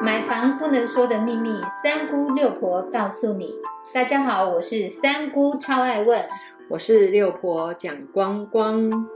买房不能说的秘密，三姑六婆告诉你。大家好，我是三姑，超爱问。我是六婆蒋光光。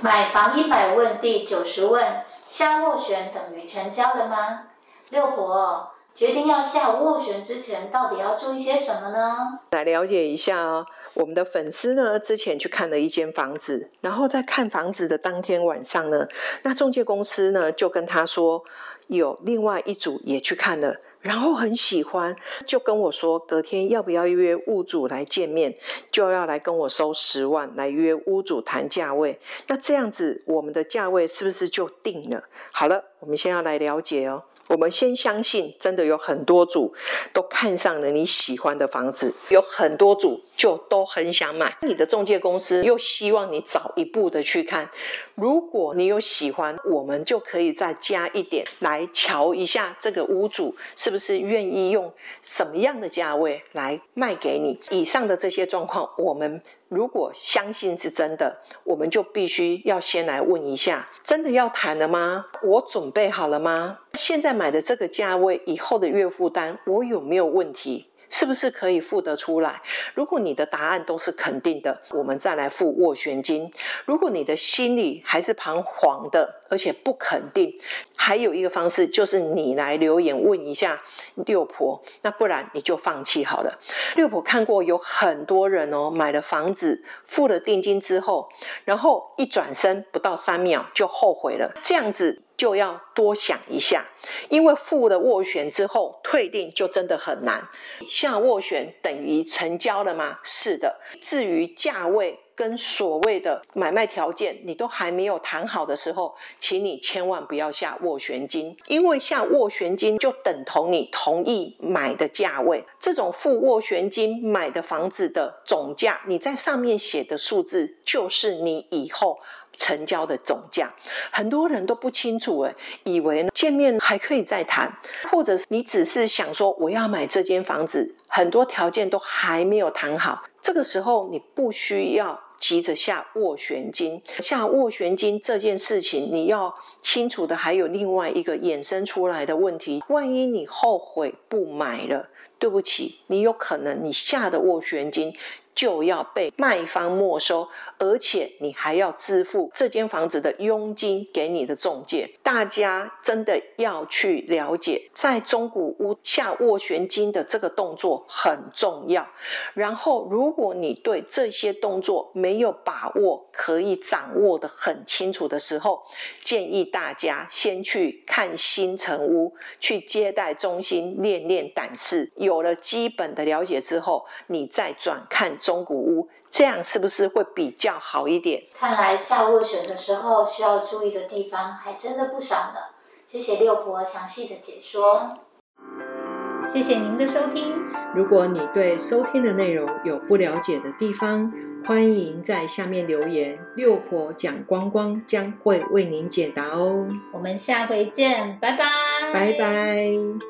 买房一百问第九十问：下斡旋等于成交了吗？六婆决定要下斡旋之前，到底要注意些什么呢？来了解一下哦。我们的粉丝呢，之前去看了一间房子，然后在看房子的当天晚上呢，那中介公司呢就跟他说，有另外一组也去看了，然后很喜欢，就跟我说隔天要不要约屋主来见面，就要来跟我收十万来约屋主谈价位。那这样子，我们的价位是不是就定了？好了，我们先要来了解哦。我们先相信，真的有很多组都看上了你喜欢的房子，有很多组就都很想买。你的中介公司又希望你早一步的去看。如果你有喜欢，我们就可以再加一点来瞧一下这个屋主是不是愿意用什么样的价位来卖给你。以上的这些状况，我们。如果相信是真的，我们就必须要先来问一下：真的要谈了吗？我准备好了吗？现在买的这个价位，以后的月负担，我有没有问题？是不是可以付得出来？如果你的答案都是肯定的，我们再来付斡旋金。如果你的心里还是彷徨的，而且不肯定，还有一个方式就是你来留言问一下六婆，那不然你就放弃好了。六婆看过有很多人哦，买了房子付了定金之后，然后一转身不到三秒就后悔了，这样子。就要多想一下，因为付了斡旋之后退定就真的很难。下斡旋等于成交了吗？是的。至于价位跟所谓的买卖条件，你都还没有谈好的时候，请你千万不要下斡旋金，因为下斡旋金就等同你同意买的价位。这种付斡旋金买的房子的总价，你在上面写的数字就是你以后。成交的总价，很多人都不清楚诶，以为见面还可以再谈，或者你只是想说我要买这间房子，很多条件都还没有谈好，这个时候你不需要急着下斡旋金。下斡旋金这件事情，你要清楚的还有另外一个衍生出来的问题，万一你后悔不买了，对不起，你有可能你下的斡旋金。就要被卖方没收，而且你还要支付这间房子的佣金给你的中介。大家真的要去了解，在中古屋下斡旋金的这个动作很重要。然后，如果你对这些动作没有把握，可以掌握的很清楚的时候，建议大家先去看新城屋，去接待中心练练胆识。有了基本的了解之后，你再转看。中古屋，这样是不是会比较好一点？看来下斡旋的时候需要注意的地方还真的不少呢。谢谢六婆详细的解说，谢谢您的收听。如果你对收听的内容有不了解的地方，欢迎在下面留言，六婆讲光光将会为您解答哦。我们下回见，拜拜，拜拜。